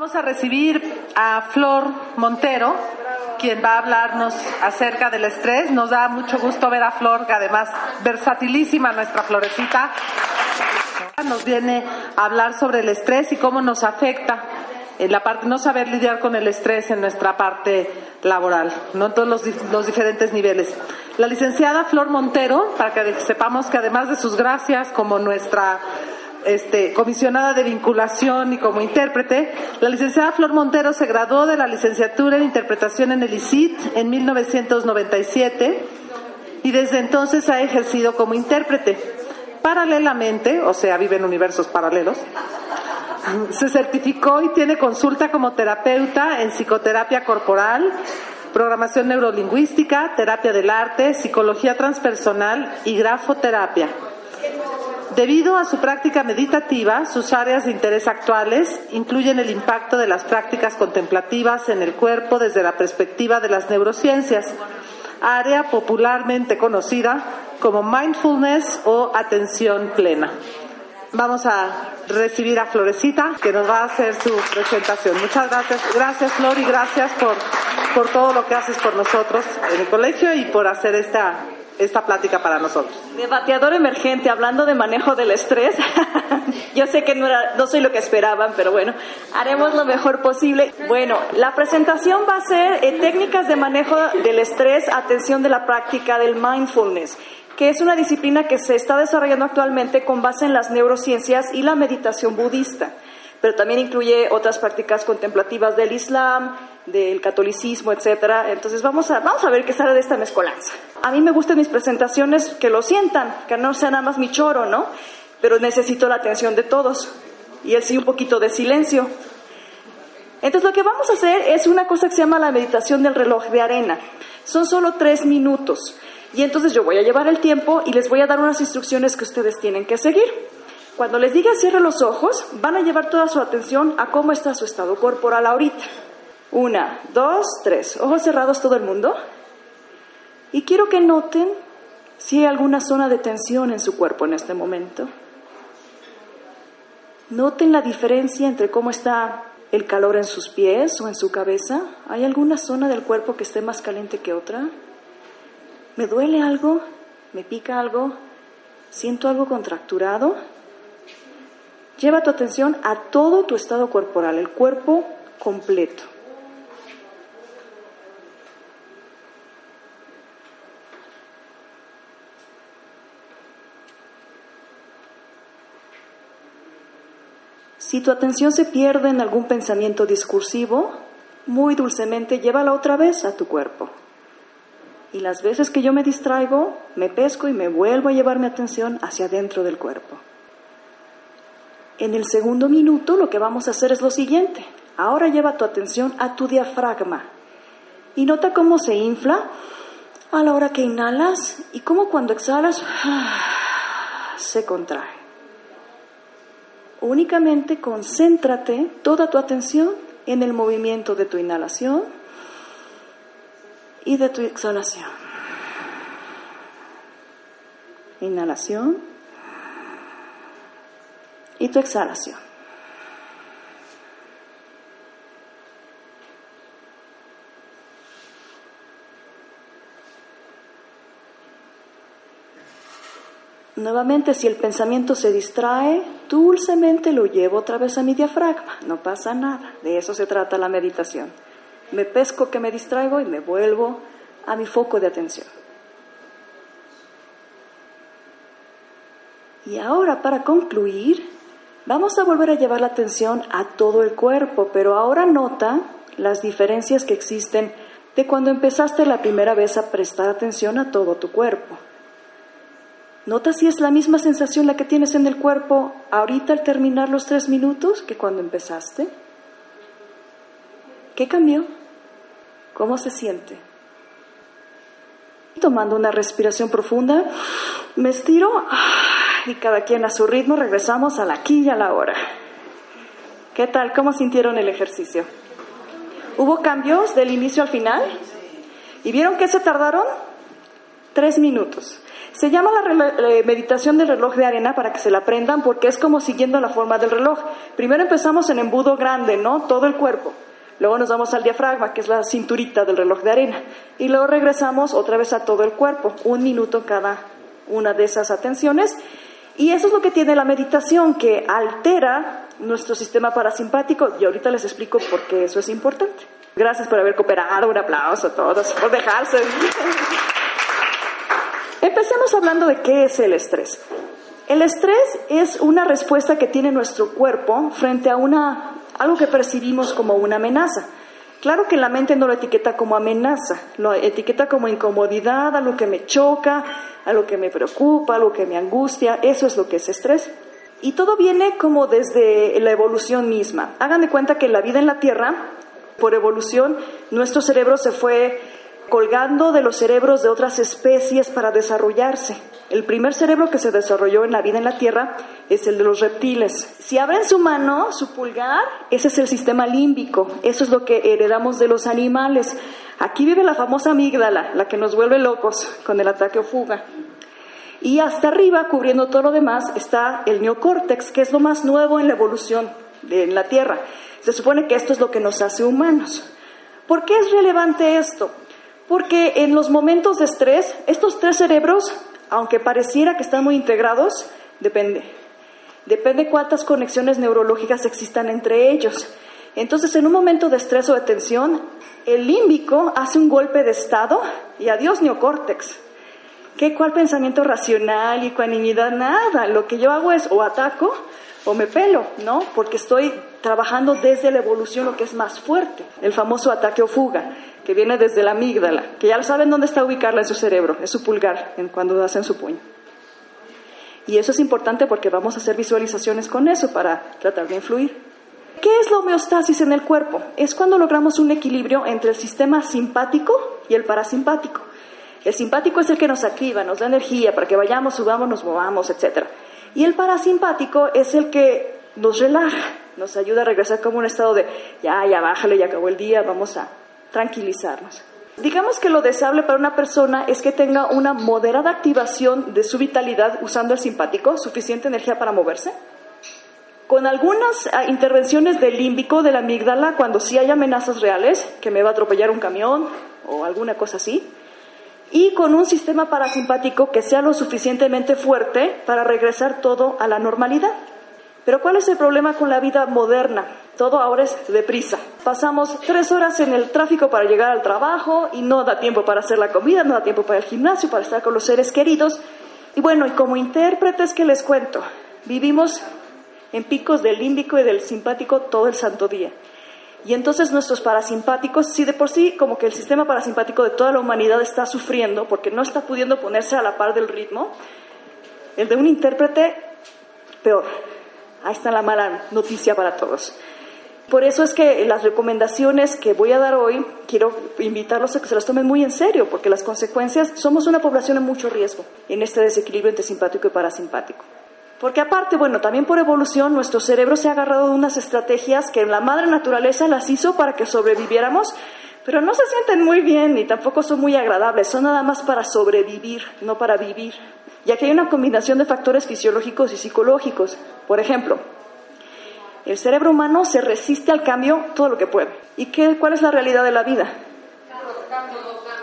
Vamos a recibir a Flor Montero, quien va a hablarnos acerca del estrés. Nos da mucho gusto ver a Flor, que además versatilísima nuestra florecita. Nos viene a hablar sobre el estrés y cómo nos afecta en la parte, no saber lidiar con el estrés en nuestra parte laboral, no en todos los, los diferentes niveles. La licenciada Flor Montero, para que sepamos que además de sus gracias como nuestra este, comisionada de vinculación y como intérprete, la licenciada Flor Montero se graduó de la licenciatura en interpretación en el ICIT en 1997 y desde entonces ha ejercido como intérprete. Paralelamente, o sea, vive en universos paralelos, se certificó y tiene consulta como terapeuta en psicoterapia corporal, programación neurolingüística, terapia del arte, psicología transpersonal y grafoterapia. Debido a su práctica meditativa, sus áreas de interés actuales incluyen el impacto de las prácticas contemplativas en el cuerpo desde la perspectiva de las neurociencias, área popularmente conocida como mindfulness o atención plena. Vamos a recibir a Florecita, que nos va a hacer su presentación. Muchas gracias. Gracias, Flor, y gracias por, por todo lo que haces por nosotros en el colegio y por hacer esta esta plática para nosotros. Debateador emergente, hablando de manejo del estrés. Yo sé que no, era, no soy lo que esperaban, pero bueno, haremos lo mejor posible. Bueno, la presentación va a ser eh, técnicas de manejo del estrés, atención de la práctica del mindfulness que es una disciplina que se está desarrollando actualmente con base en las neurociencias y la meditación budista pero también incluye otras prácticas contemplativas del Islam, del catolicismo, etcétera. Entonces vamos a, vamos a ver qué sale de esta mezcolanza. A mí me gustan mis presentaciones que lo sientan, que no sea nada más mi choro, ¿no? Pero necesito la atención de todos y así un poquito de silencio. Entonces lo que vamos a hacer es una cosa que se llama la meditación del reloj de arena. Son solo tres minutos. Y entonces yo voy a llevar el tiempo y les voy a dar unas instrucciones que ustedes tienen que seguir. Cuando les diga cierre los ojos, van a llevar toda su atención a cómo está su estado corporal ahorita. Una, dos, tres. Ojos cerrados todo el mundo. Y quiero que noten si hay alguna zona de tensión en su cuerpo en este momento. Noten la diferencia entre cómo está el calor en sus pies o en su cabeza. ¿Hay alguna zona del cuerpo que esté más caliente que otra? ¿Me duele algo? ¿Me pica algo? ¿Siento algo contracturado? Lleva tu atención a todo tu estado corporal, el cuerpo completo. Si tu atención se pierde en algún pensamiento discursivo, muy dulcemente llévala otra vez a tu cuerpo. Y las veces que yo me distraigo, me pesco y me vuelvo a llevar mi atención hacia adentro del cuerpo. En el segundo minuto lo que vamos a hacer es lo siguiente. Ahora lleva tu atención a tu diafragma y nota cómo se infla a la hora que inhalas y cómo cuando exhalas se contrae. Únicamente concéntrate toda tu atención en el movimiento de tu inhalación y de tu exhalación. Inhalación y tu exhalación. Nuevamente, si el pensamiento se distrae, dulcemente lo llevo otra vez a mi diafragma. No pasa nada. De eso se trata la meditación. Me pesco que me distraigo y me vuelvo a mi foco de atención. Y ahora, para concluir, Vamos a volver a llevar la atención a todo el cuerpo, pero ahora nota las diferencias que existen de cuando empezaste la primera vez a prestar atención a todo tu cuerpo. Nota si es la misma sensación la que tienes en el cuerpo ahorita al terminar los tres minutos que cuando empezaste. ¿Qué cambió? ¿Cómo se siente? Tomando una respiración profunda, me estiro y cada quien a su ritmo regresamos a la aquí y a la hora. ¿Qué tal? ¿Cómo sintieron el ejercicio? ¿Hubo cambios del inicio al final? ¿Y vieron que se tardaron? Tres minutos. Se llama la meditación del reloj de arena para que se la aprendan porque es como siguiendo la forma del reloj. Primero empezamos en embudo grande, ¿no? Todo el cuerpo. Luego nos vamos al diafragma, que es la cinturita del reloj de arena. Y luego regresamos otra vez a todo el cuerpo, un minuto cada una de esas atenciones. Y eso es lo que tiene la meditación, que altera nuestro sistema parasimpático. Y ahorita les explico por qué eso es importante. Gracias por haber cooperado. Un aplauso a todos por dejarse. Empecemos hablando de qué es el estrés. El estrés es una respuesta que tiene nuestro cuerpo frente a una, algo que percibimos como una amenaza. Claro que la mente no lo etiqueta como amenaza, lo etiqueta como incomodidad, algo que me choca, algo que me preocupa, algo que me angustia, eso es lo que es estrés. Y todo viene como desde la evolución misma. Hagan de cuenta que la vida en la Tierra, por evolución, nuestro cerebro se fue colgando de los cerebros de otras especies para desarrollarse. El primer cerebro que se desarrolló en la vida en la Tierra es el de los reptiles. Si abren su mano, su pulgar, ese es el sistema límbico. Eso es lo que heredamos de los animales. Aquí vive la famosa amígdala, la que nos vuelve locos con el ataque o fuga. Y hasta arriba, cubriendo todo lo demás, está el neocórtex, que es lo más nuevo en la evolución de la Tierra. Se supone que esto es lo que nos hace humanos. ¿Por qué es relevante esto? Porque en los momentos de estrés, estos tres cerebros, aunque pareciera que están muy integrados, depende. Depende cuántas conexiones neurológicas existan entre ellos. Entonces, en un momento de estrés o de tensión, el límbico hace un golpe de estado y adiós neocórtex. ¿Qué cuál pensamiento racional y ecuanimidad? Nada. Lo que yo hago es o ataco o me pelo, ¿no? Porque estoy trabajando desde la evolución lo que es más fuerte, el famoso ataque o fuga que viene desde la amígdala, que ya saben dónde está ubicarla en su cerebro, es su pulgar, en cuando hacen su puño. Y eso es importante porque vamos a hacer visualizaciones con eso para tratar de influir. ¿Qué es la homeostasis en el cuerpo? Es cuando logramos un equilibrio entre el sistema simpático y el parasimpático. El simpático es el que nos activa, nos da energía para que vayamos, subamos, nos movamos, etc. Y el parasimpático es el que nos relaja, nos ayuda a regresar como un estado de ya, ya bájale, ya acabó el día, vamos a tranquilizarnos. Digamos que lo deseable para una persona es que tenga una moderada activación de su vitalidad usando el simpático, suficiente energía para moverse, con algunas ah, intervenciones del límbico, de la amígdala, cuando sí hay amenazas reales, que me va a atropellar un camión o alguna cosa así, y con un sistema parasimpático que sea lo suficientemente fuerte para regresar todo a la normalidad. Pero ¿cuál es el problema con la vida moderna? Todo ahora es deprisa. Pasamos tres horas en el tráfico para llegar al trabajo y no da tiempo para hacer la comida, no da tiempo para el gimnasio, para estar con los seres queridos. Y bueno, y como intérpretes que les cuento, vivimos en picos del límbico y del simpático todo el santo día. Y entonces nuestros parasimpáticos, si de por sí como que el sistema parasimpático de toda la humanidad está sufriendo porque no está pudiendo ponerse a la par del ritmo, el de un intérprete, peor. Ahí está la mala noticia para todos. Por eso es que las recomendaciones que voy a dar hoy, quiero invitarlos a que se las tomen muy en serio, porque las consecuencias, somos una población en mucho riesgo en este desequilibrio entre simpático y parasimpático. Porque aparte, bueno, también por evolución, nuestro cerebro se ha agarrado de unas estrategias que la madre naturaleza las hizo para que sobreviviéramos, pero no se sienten muy bien y tampoco son muy agradables, son nada más para sobrevivir, no para vivir ya que hay una combinación de factores fisiológicos y psicológicos. Por ejemplo, el cerebro humano se resiste al cambio todo lo que puede. ¿Y qué, cuál es la realidad de la vida?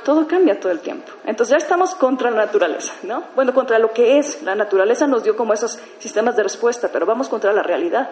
Todo cambia todo el tiempo. Entonces ya estamos contra la naturaleza, ¿no? Bueno, contra lo que es. La naturaleza nos dio como esos sistemas de respuesta, pero vamos contra la realidad.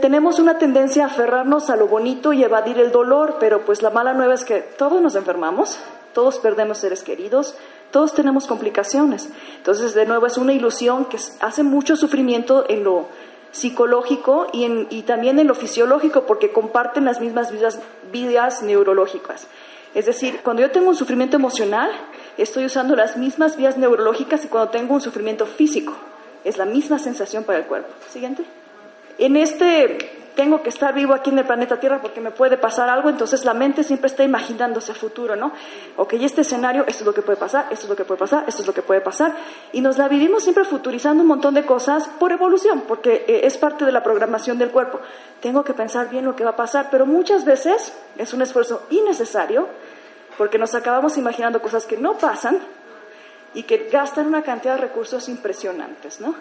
Tenemos una tendencia a aferrarnos a lo bonito y evadir el dolor, pero pues la mala nueva es que todos nos enfermamos, todos perdemos seres queridos, todos tenemos complicaciones. Entonces, de nuevo, es una ilusión que hace mucho sufrimiento en lo psicológico y, en, y también en lo fisiológico porque comparten las mismas vidas, vidas neurológicas. Es decir, cuando yo tengo un sufrimiento emocional, estoy usando las mismas vías neurológicas y cuando tengo un sufrimiento físico. Es la misma sensación para el cuerpo. Siguiente. En este tengo que estar vivo aquí en el planeta Tierra porque me puede pasar algo, entonces la mente siempre está imaginándose el futuro, ¿no? Ok, este escenario, esto es lo que puede pasar, esto es lo que puede pasar, esto es lo que puede pasar, y nos la vivimos siempre futurizando un montón de cosas por evolución, porque eh, es parte de la programación del cuerpo. Tengo que pensar bien lo que va a pasar, pero muchas veces es un esfuerzo innecesario porque nos acabamos imaginando cosas que no pasan y que gastan una cantidad de recursos impresionantes, ¿no?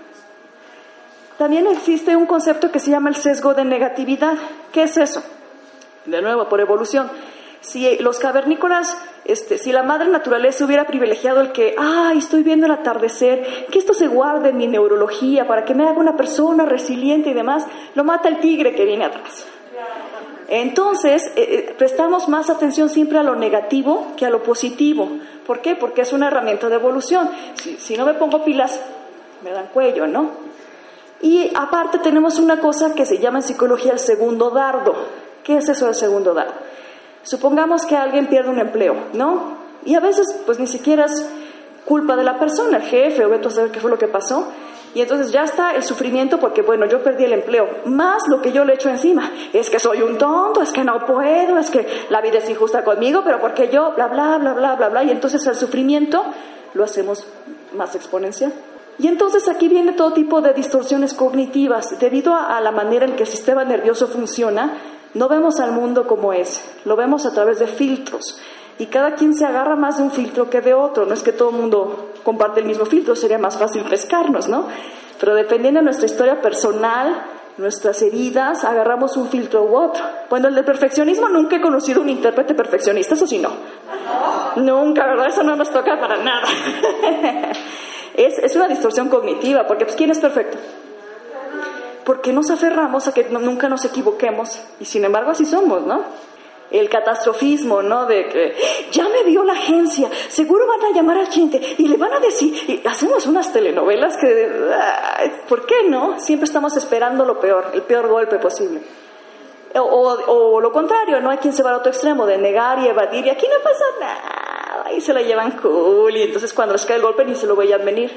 También existe un concepto que se llama el sesgo de negatividad. ¿Qué es eso? De nuevo, por evolución. Si los cavernícolas, este, si la madre naturaleza hubiera privilegiado el que, ay, estoy viendo el atardecer, que esto se guarde en mi neurología para que me haga una persona resiliente y demás, lo mata el tigre que viene atrás. Entonces, eh, eh, prestamos más atención siempre a lo negativo que a lo positivo. ¿Por qué? Porque es una herramienta de evolución. Si, si no me pongo pilas, me dan cuello, ¿no? Y aparte tenemos una cosa que se llama en psicología el segundo dardo. ¿Qué es eso del segundo dardo? Supongamos que alguien pierde un empleo, ¿no? Y a veces pues ni siquiera es culpa de la persona, el jefe o a saber qué fue lo que pasó. Y entonces ya está el sufrimiento porque, bueno, yo perdí el empleo, más lo que yo le echo encima. Es que soy un tonto, es que no puedo, es que la vida es injusta conmigo, pero porque yo, bla, bla, bla, bla, bla, bla. Y entonces el sufrimiento lo hacemos más exponencial. Y entonces aquí viene todo tipo de distorsiones cognitivas. Debido a, la manera en que el sistema nervioso funciona, no vemos al mundo como es, lo vemos a través de filtros. Y cada quien se agarra más de un filtro que de otro. No es que todo el mundo comparte el mismo filtro, sería más fácil pescarnos, ¿no? Pero dependiendo de nuestra historia personal, nuestras heridas, agarramos un filtro u otro. Bueno, el del perfeccionismo nunca he conocido un intérprete perfeccionista, eso sí no. Nunca, ¿verdad? Eso no nos toca para nada. Es, una distorsión cognitiva, porque pues, ¿quién es perfecto? Porque nos aferramos a que nunca nos equivoquemos y sin embargo así somos, ¿no? El catastrofismo, ¿no? De que ya me vio la agencia, seguro van a llamar al cliente y le van a decir, y hacemos unas telenovelas que, ¿por qué no? Siempre estamos esperando lo peor, el peor golpe posible. O, o, lo contrario, ¿no? Hay quien se va al otro extremo de negar y evadir y aquí no pasa nada y se la llevan cool y entonces cuando les cae el golpe ni se lo veían venir.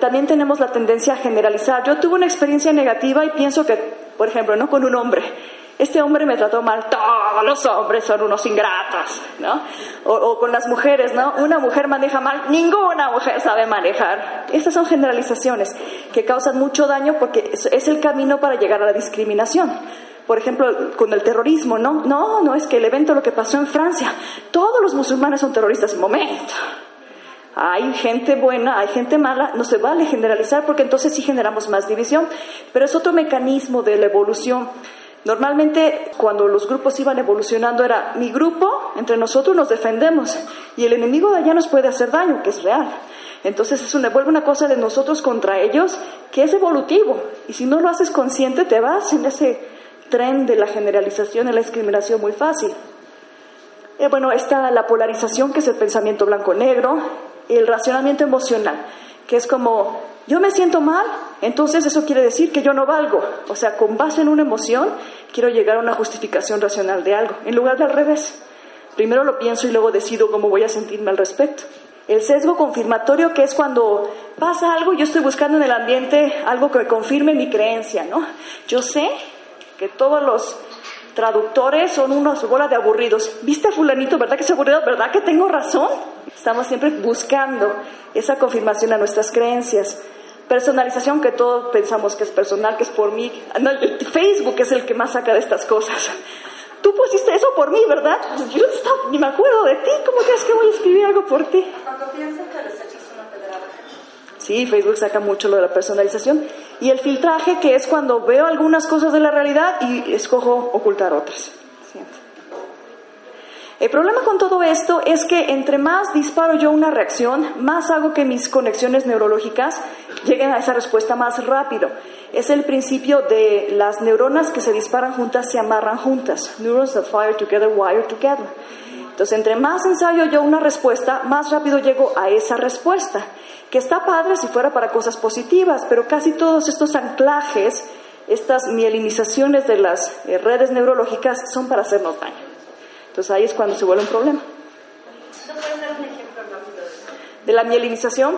También tenemos la tendencia a generalizar. Yo tuve una experiencia negativa y pienso que, por ejemplo, ¿no? Con un hombre. Este hombre me trató mal, todos los hombres son unos ingratos, ¿no? O, o, con las mujeres, ¿no? Una mujer maneja mal, ninguna mujer sabe manejar. Estas son generalizaciones que causan mucho daño porque es el camino para llegar a la discriminación por ejemplo, con el terrorismo, ¿no? No, no, es que el evento, lo que pasó en Francia, todos los musulmanes son terroristas. Momento. Hay gente buena, hay gente mala, no se vale generalizar porque entonces sí generamos más división, pero es otro mecanismo de la evolución. Normalmente cuando los grupos iban evolucionando era mi grupo, entre nosotros nos defendemos y el enemigo de allá nos puede hacer daño, que es real. Entonces es una, vuelve una cosa de nosotros contra ellos que es evolutivo y si no lo haces consciente te vas en ese tren de la generalización y la discriminación muy fácil. Eh, bueno, está la polarización, que es el pensamiento blanco-negro, el racionamiento emocional, que es como, yo me siento mal, entonces eso quiere decir que yo no valgo. O sea, con base en una emoción, quiero llegar a una justificación racional de algo, en lugar de al revés. Primero lo pienso y luego decido cómo voy a sentirme al respecto. El sesgo confirmatorio, que es cuando pasa algo, yo estoy buscando en el ambiente algo que confirme mi creencia, ¿no? Yo sé que todos los traductores son unos bola de aburridos. ¿Viste a fulanito, verdad que es aburrido? ¿Verdad que tengo razón? Estamos siempre buscando esa confirmación a nuestras creencias. Personalización, que todos pensamos que es personal, que es por mí. Facebook es el que más saca de estas cosas. Tú pusiste eso por mí, ¿verdad? Yo ni me acuerdo de ti. ¿Cómo crees que voy a escribir algo por ti? Cuando piensan que. Sí, Facebook saca mucho lo de la personalización. Y el filtraje, que es cuando veo algunas cosas de la realidad y escojo ocultar otras. El problema con todo esto es que entre más disparo yo una reacción, más hago que mis conexiones neurológicas lleguen a esa respuesta más rápido. Es el principio de las neuronas que se disparan juntas se amarran juntas. Neurons that fire together wire together. Entonces, entre más ensayo yo una respuesta, más rápido llego a esa respuesta que está padre si fuera para cosas positivas, pero casi todos estos anclajes, estas mielinizaciones de las eh, redes neurológicas son para hacernos daño. Entonces ahí es cuando se vuelve un problema. De la mielinización,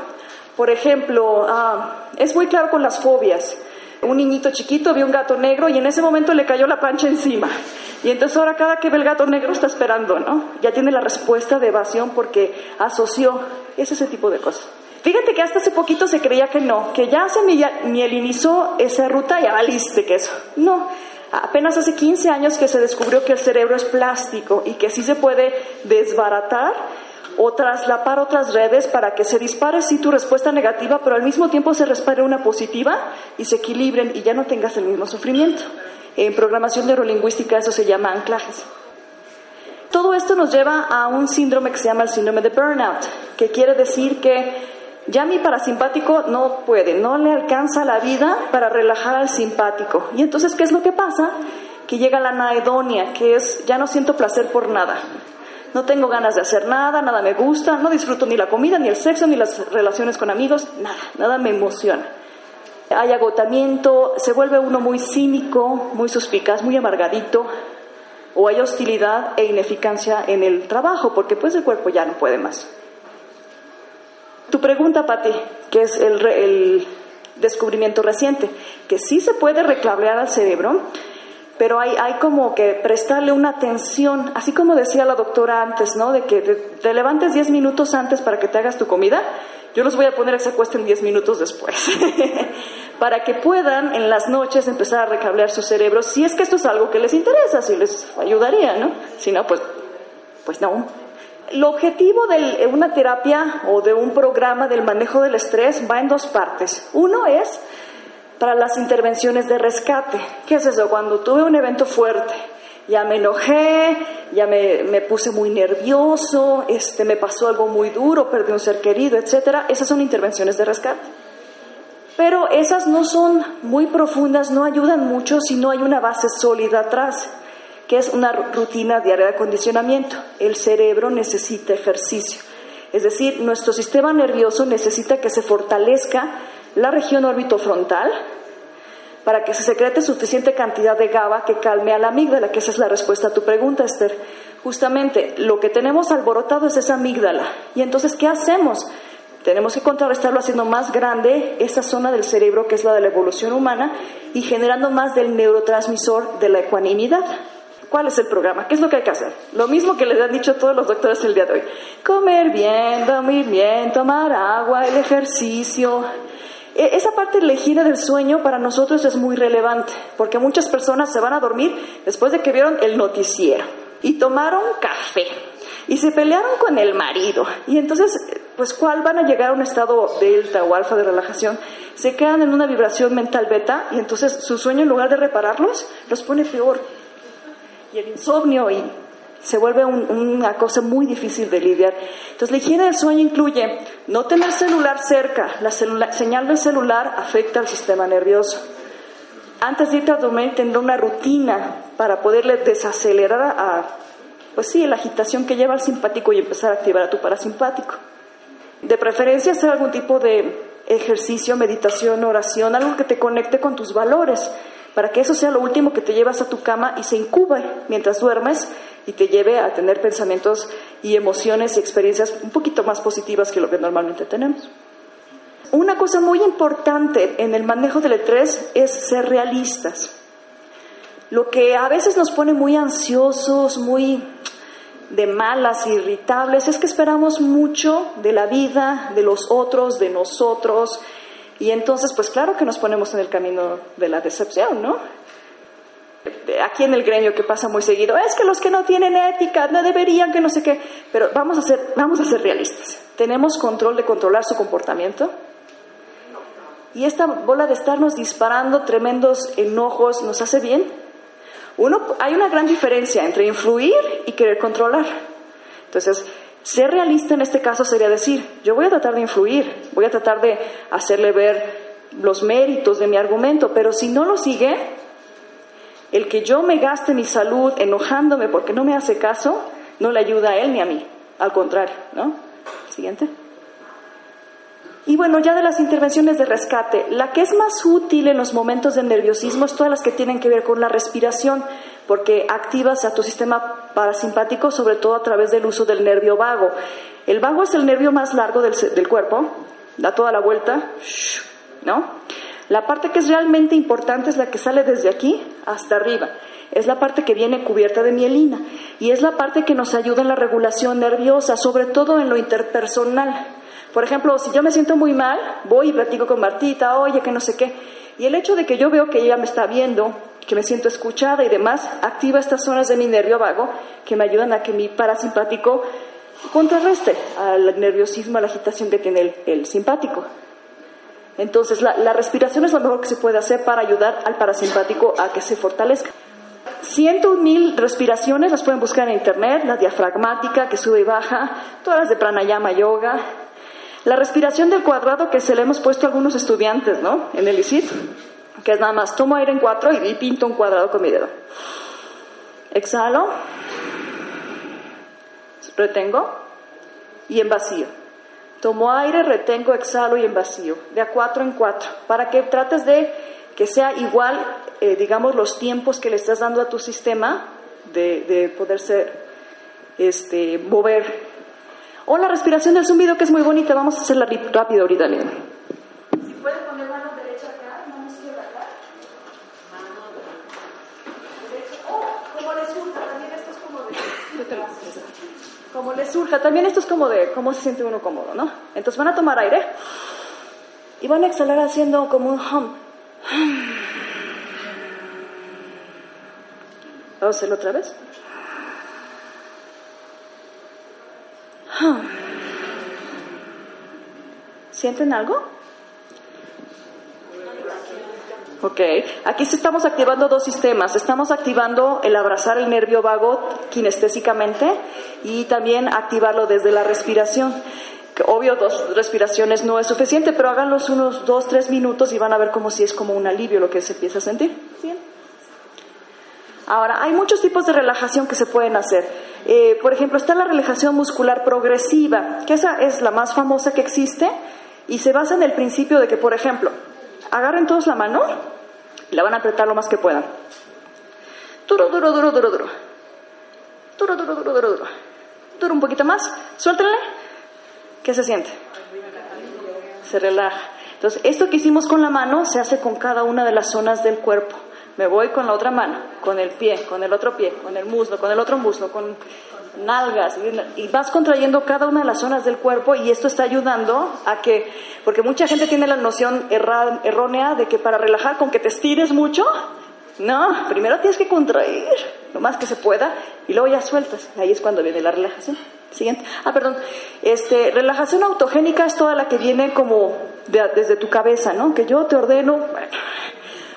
por ejemplo, ah, es muy claro con las fobias. Un niñito chiquito vio un gato negro y en ese momento le cayó la plancha encima. Y entonces ahora cada que ve el gato negro está esperando, ¿no? Ya tiene la respuesta de evasión porque asoció. Es ese tipo de cosas. Fíjate que hasta hace poquito se creía que no, que ya se mielinizó esa ruta y ya valiste que eso. No, apenas hace 15 años que se descubrió que el cerebro es plástico y que sí se puede desbaratar o traslapar otras redes para que se dispare sí tu respuesta negativa, pero al mismo tiempo se respire una positiva y se equilibren y ya no tengas el mismo sufrimiento. En programación neurolingüística eso se llama anclajes. Todo esto nos lleva a un síndrome que se llama el síndrome de burnout, que quiere decir que ya mi parasimpático no puede, no le alcanza la vida para relajar al simpático. Y entonces, ¿qué es lo que pasa? Que llega la naedonia, que es ya no siento placer por nada. No tengo ganas de hacer nada, nada me gusta, no disfruto ni la comida, ni el sexo, ni las relaciones con amigos, nada, nada me emociona. Hay agotamiento, se vuelve uno muy cínico, muy suspicaz, muy amargadito, o hay hostilidad e ineficacia en el trabajo, porque pues el cuerpo ya no puede más. Tu pregunta, Pati, que es el, el descubrimiento reciente, que sí se puede recablear al cerebro, pero hay, hay como que prestarle una atención, así como decía la doctora antes, ¿no? De que te, levantes 10 minutos antes para que te hagas tu comida, yo los voy a poner a que se acuesten 10 minutos después, para que puedan en las noches empezar a recablear su cerebro, si es que esto es algo que les interesa, si les ayudaría, ¿no? Si no, pues, pues no. El objetivo de una terapia o de un programa del manejo del estrés va en dos partes. Uno es para las intervenciones de rescate. ¿Qué es eso? Cuando tuve un evento fuerte, ya me enojé, ya me, puse muy nervioso, este, me pasó algo muy duro, perdí un ser querido, etcétera. Esas son intervenciones de rescate. Pero esas no son muy profundas, no ayudan mucho si no hay una base sólida atrás, que es una rutina diaria de acondicionamiento. El cerebro necesita ejercicio. Es decir, nuestro sistema nervioso necesita que se fortalezca la región orbitofrontal para que se secrete suficiente cantidad de GABA que calme a la amígdala, que esa es la respuesta a tu pregunta, Esther. Justamente lo que tenemos alborotado es esa amígdala. Y entonces, ¿qué hacemos? Tenemos que contrarrestarlo haciendo más grande esa zona del cerebro que es la de la evolución humana y generando más del neurotransmisor de la ecuanimidad. ¿Cuál es el programa? ¿Qué es lo que hay que hacer? Lo mismo que les han dicho todos los doctores el día de hoy. Comer bien, dormir bien, tomar agua, el ejercicio, e, esa parte higiene del sueño para nosotros es muy relevante, porque muchas personas se van a dormir después de que vieron el noticiero y tomaron café y se pelearon con el marido. Y entonces, pues, ¿cuál van a llegar a un estado delta o alfa de relajación? Se quedan en una vibración mental beta y entonces su sueño, en lugar de repararlos, los pone peor. Y el insomnio y se vuelve una cosa muy difícil de lidiar. Entonces, la higiene del sueño incluye no tener celular cerca. La señal del celular afecta al sistema nervioso. Antes de irte a dormir, tener una rutina para poderle desacelerar a, pues sí, la agitación que lleva al simpático y empezar a activar a tu parasimpático. De preferencia, hacer algún tipo de ejercicio, meditación, oración, algo que te conecte con tus valores para que eso sea lo último que te llevas a tu cama y se incube mientras duermes y te lleve a tener pensamientos y emociones y experiencias un poquito más positivas que lo que normalmente tenemos. Una cosa muy importante en el manejo del estrés es ser realistas. Lo que a veces nos pone muy ansiosos, muy de malas, irritables, es que esperamos mucho de la vida, de los otros, de nosotros, y entonces, pues claro que nos ponemos en el camino de la decepción, ¿no? Aquí en el gremio que pasa muy seguido, es que los que no tienen ética no deberían, que no sé qué, pero vamos a ser, vamos a ser realistas. ¿Tenemos control de controlar su comportamiento? Y esta bola de estarnos disparando tremendos enojos nos hace bien. Uno, hay una gran diferencia entre influir y querer controlar. Entonces, ser realista en este caso sería decir, yo voy a tratar de influir, voy a tratar de hacerle ver los méritos de mi argumento, pero si no lo sigue, el que yo me gaste mi salud enojándome porque no me hace caso, no le ayuda a él ni a mí, al contrario, ¿no? Siguiente. Y bueno, ya de las intervenciones de rescate, la que es más útil en los momentos de nerviosismo es todas las que tienen que ver con la respiración, porque activas a tu sistema parasimpático, sobre todo a través del uso del nervio vago. El vago es el nervio más largo del, del cuerpo, da toda la vuelta, ¿no? La parte que es realmente importante es la que sale desde aquí hasta arriba. Es la parte que viene cubierta de mielina y es la parte que nos ayuda en la regulación nerviosa, sobre todo en lo interpersonal. Por ejemplo, si yo me siento muy mal, voy y platico con Martita, oye, que no sé qué. Y el hecho de que yo veo que ella me está viendo, que me siento escuchada y demás, activa estas zonas de mi nervio vago que me ayudan a que mi parasimpático contrarreste al nerviosismo, a la agitación que tiene el, simpático. Entonces, la, respiración es lo mejor que se puede hacer para ayudar al parasimpático a que se fortalezca. Ciento mil respiraciones las pueden buscar en internet, la diafragmática que sube y baja, todas las de pranayama yoga, la respiración del cuadrado que se le hemos puesto a algunos estudiantes, ¿no? En el ICIT, que es nada más tomo aire en cuatro y pinto un cuadrado con mi dedo. Exhalo, retengo y en vacío. Tomo aire, retengo, exhalo y en vacío, de a cuatro en cuatro, para que trates de que sea igual, eh, digamos, los tiempos que le estás dando a tu sistema de, de poderse este, mover o la respiración del zumbido, que es muy bonita. Vamos a hacerla rápido ahorita, miren. Si poner mano derecha acá, mano izquierda acá. Mano derecha. Oh, como les surja, también esto es como de... Como surja, también esto es como de cómo se siente uno cómodo, ¿no? Entonces van a tomar aire y van a exhalar haciendo como un hum. Vamos a hacerlo otra vez. ¿Sienten algo? Ok, aquí sí estamos activando dos sistemas. Estamos activando el abrazar el nervio vago kinestésicamente y también activarlo desde la respiración. Obvio, dos respiraciones no es suficiente, pero háganlos unos dos, tres minutos y van a ver como si es como un alivio lo que se empieza a sentir. Ahora, hay muchos tipos de relajación que se pueden hacer. Eh, por ejemplo, está la relajación muscular progresiva, que esa es la más famosa que existe y se basa en el principio de que, por ejemplo, agarren todos la mano y la van a apretar lo más que puedan. Duro, duro, duro, duro, duro. Duro, duro, duro, duro, duro. Duro un poquito más. Suéltenle. ¿Qué se siente? Se relaja. Entonces, esto que hicimos con la mano se hace con cada una de las zonas del cuerpo. Me voy con la otra mano, con el pie, con el otro pie, con el muslo, con el otro muslo, con nalgas, y vas contrayendo cada una de las zonas del cuerpo y esto está ayudando a que, porque mucha gente tiene la noción errónea de que para relajar con que te estires mucho, no, primero tienes que contraer lo más que se pueda y luego ya sueltas. Ahí es cuando viene la relajación. Siguiente. Ah, perdón. Este, relajación autogénica es toda la que viene como desde tu cabeza, ¿no? Que yo te ordeno,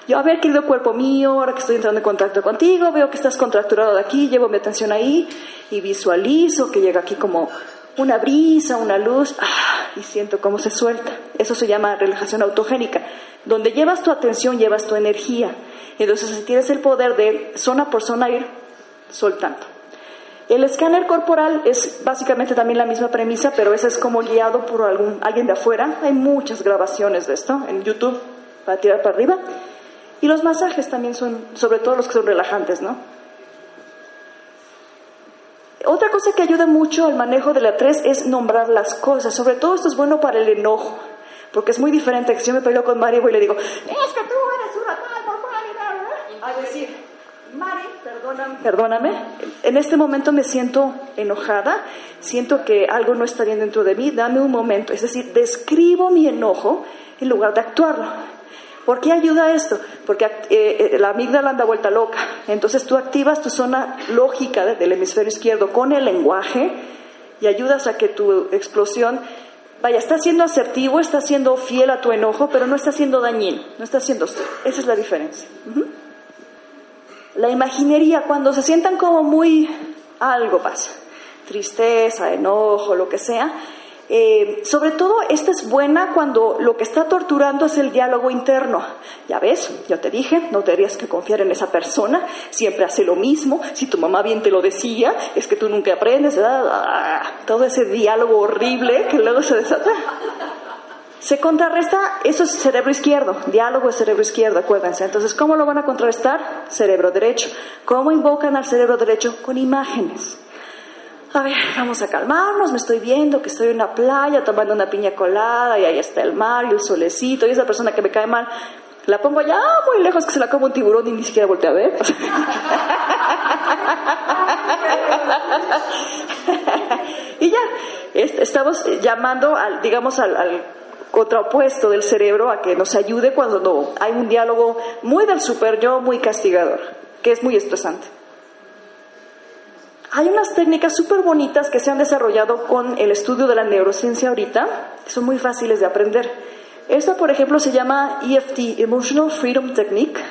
yo, a ver, querido cuerpo mío, ahora que estoy entrando en contacto contigo, veo que estás contracturado de aquí, llevo mi atención ahí y visualizo que llega aquí como una brisa, una luz, ah, y siento cómo se suelta. Eso se llama relajación autogénica, donde llevas tu atención, llevas tu energía. Entonces, tienes el poder de zona por zona ir soltando. El escáner corporal es básicamente también la misma premisa, pero ese es como guiado por algún, alguien de afuera. Hay muchas grabaciones de esto en YouTube para tirar para arriba. Y los masajes también son, sobre todo los que son relajantes, ¿no? Otra cosa que ayuda mucho al manejo de la tres es nombrar las cosas. Sobre todo esto es bueno para el enojo, porque es muy diferente que si yo me peleo con Mari y le digo, es que tú eres una tal por A decir, Mari, perdóname, perdóname, en este momento me siento enojada, siento que algo no está bien dentro de mí, dame un momento. Es decir, describo mi enojo en lugar de actuarlo. ¿Por qué ayuda esto? Porque eh, eh, la amígdala anda vuelta loca. Entonces tú activas tu zona lógica del hemisferio izquierdo con el lenguaje y ayudas a que tu explosión, vaya, está siendo asertivo, está siendo fiel a tu enojo, pero no está siendo dañino, no está siendo... Esa es la diferencia. La imaginería, cuando se sientan como muy... algo pasa, tristeza, enojo, lo que sea, eh, sobre todo, esta es buena cuando lo que está torturando es el diálogo interno. Ya ves, yo te dije, no deberías que confiar en esa persona, siempre hace lo mismo, si tu mamá bien te lo decía, es que tú nunca aprendes, todo ese diálogo horrible que luego se desata. Se contrarresta, eso es cerebro izquierdo, diálogo es cerebro izquierdo, acuérdense. Entonces, ¿cómo lo van a contrarrestar? Cerebro derecho. ¿Cómo invocan al cerebro derecho? Con imágenes a ver, vamos a calmarnos, me estoy viendo que estoy en una playa tomando una piña colada y ahí está el mar y el solecito y esa persona que me cae mal, la pongo allá muy lejos que se la como un tiburón y ni siquiera volteé a ver. y ya, estamos llamando al, digamos, al, al contraopuesto del cerebro a que nos ayude cuando no, hay un diálogo muy del super yo, muy castigador, que es muy estresante. Hay unas técnicas súper bonitas que se han desarrollado con el estudio de la neurociencia ahorita, que son muy fáciles de aprender. Esta, por ejemplo, se llama EFT, Emotional Freedom Technique,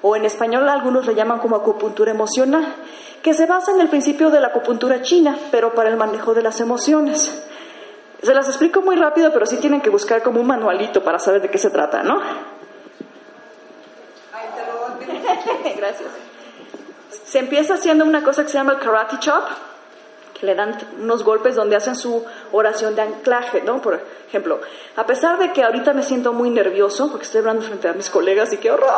o en español algunos le llaman como acupuntura emocional, que se basa en el principio de la acupuntura china, pero para el manejo de las emociones. Se las explico muy rápido, pero sí tienen que buscar como un manualito para saber de qué se trata, ¿no? Gracias. Se empieza haciendo una cosa que se llama el karate chop, que le dan unos golpes donde hacen su oración de anclaje, ¿no? Por ejemplo, a pesar de que ahorita me siento muy nervioso, porque estoy hablando frente a mis colegas y qué horror,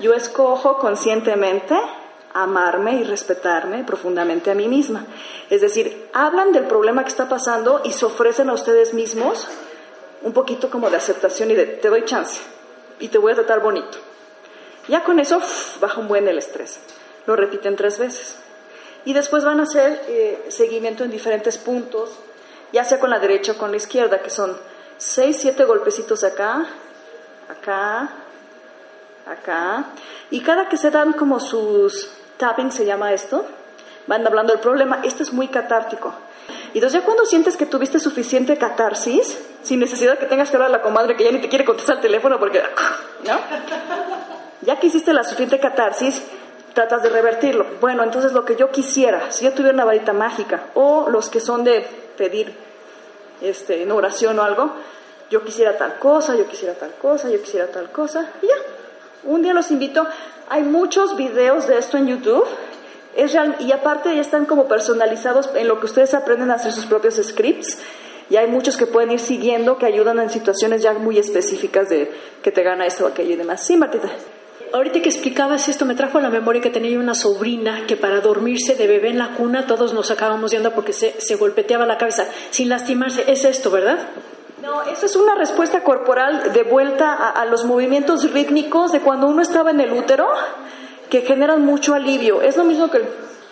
yo escojo conscientemente amarme y respetarme profundamente a mí misma. Es decir, hablan del problema que está pasando y se ofrecen a ustedes mismos un poquito como de aceptación y de te doy chance y te voy a tratar bonito. Ya con eso baja un buen el estrés. Lo repiten tres veces. Y después van a hacer eh, seguimiento en diferentes puntos, ya sea con la derecha o con la izquierda, que son seis, siete golpecitos acá, acá, acá. Y cada que se dan como sus tapping, se llama esto, van hablando del problema, esto es muy catártico. Y entonces ya cuando sientes que tuviste suficiente catarsis, sin necesidad que tengas que hablar a la comadre que ya ni te quiere contestar el teléfono porque, ¿no? Ya que hiciste la suficiente catarsis, tratas de revertirlo. Bueno, entonces lo que yo quisiera, si yo tuviera una varita mágica, o los que son de pedir este, en oración o algo, yo quisiera tal cosa, yo quisiera tal cosa, yo quisiera tal cosa, y ya. Un día los invito, hay muchos videos de esto en YouTube, es real, y aparte ya están como personalizados en lo que ustedes aprenden a hacer sus propios scripts, y hay muchos que pueden ir siguiendo que ayudan en situaciones ya muy específicas de que te gana esto o aquello y demás. Sí, Martita. Ahorita que explicabas esto, me trajo a la memoria que tenía una sobrina que para dormirse de bebé en la cuna todos nos acabamos yendo porque se, se golpeteaba la cabeza sin lastimarse. Es esto, ¿verdad? No, eso es una respuesta corporal de vuelta a, los movimientos rítmicos de cuando uno estaba en el útero que generan mucho alivio. Es lo mismo que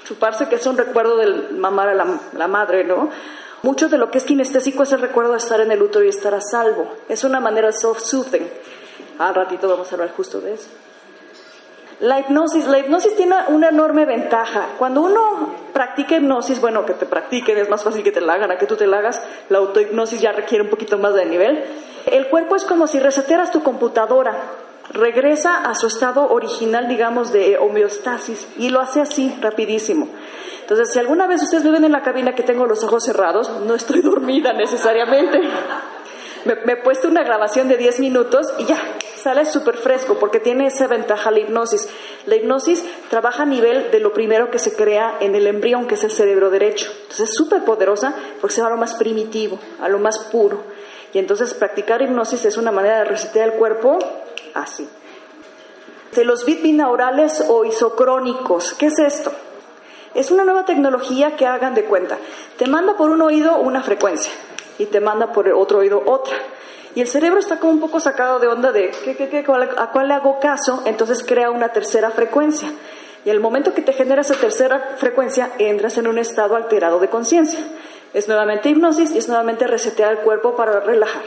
chuparse, que es un recuerdo del mamar a la, madre, ¿no? Mucho de lo que es kinestésico es el recuerdo de estar en el útero y estar a salvo. Es una manera self-soothing. Al ratito vamos a hablar justo de eso. La hipnosis, la hipnosis tiene una enorme ventaja. Cuando uno practica hipnosis, bueno, que te practiquen, es más fácil que te la hagan a que tú te la hagas. La autohipnosis ya requiere un poquito más de nivel. El cuerpo es como si resetearas tu computadora. Regresa a su estado original, digamos, de homeostasis y lo hace así, rapidísimo. Entonces, si alguna vez ustedes me ven en la cabina que tengo los ojos cerrados, no estoy dormida necesariamente. Me, me he puesto una grabación de 10 minutos y ya, sale súper fresco porque tiene esa ventaja la hipnosis. La hipnosis trabaja a nivel de lo primero que se crea en el embrión, que es el cerebro derecho. Entonces es súper poderosa porque se va a lo más primitivo, a lo más puro. Y entonces practicar hipnosis es una manera de resetear el cuerpo así. De los bits binaurales o isocrónicos, ¿qué es esto? Es una nueva tecnología que hagan de cuenta. Te manda por un oído una frecuencia y te manda por el otro oído otra. Y el cerebro está como un poco sacado de onda de ¿qué, qué, qué, a cuál le hago caso, entonces crea una tercera frecuencia. Y al momento que te genera esa tercera frecuencia, entras en un estado alterado de conciencia. Es nuevamente hipnosis y es nuevamente resetear el cuerpo para relajar.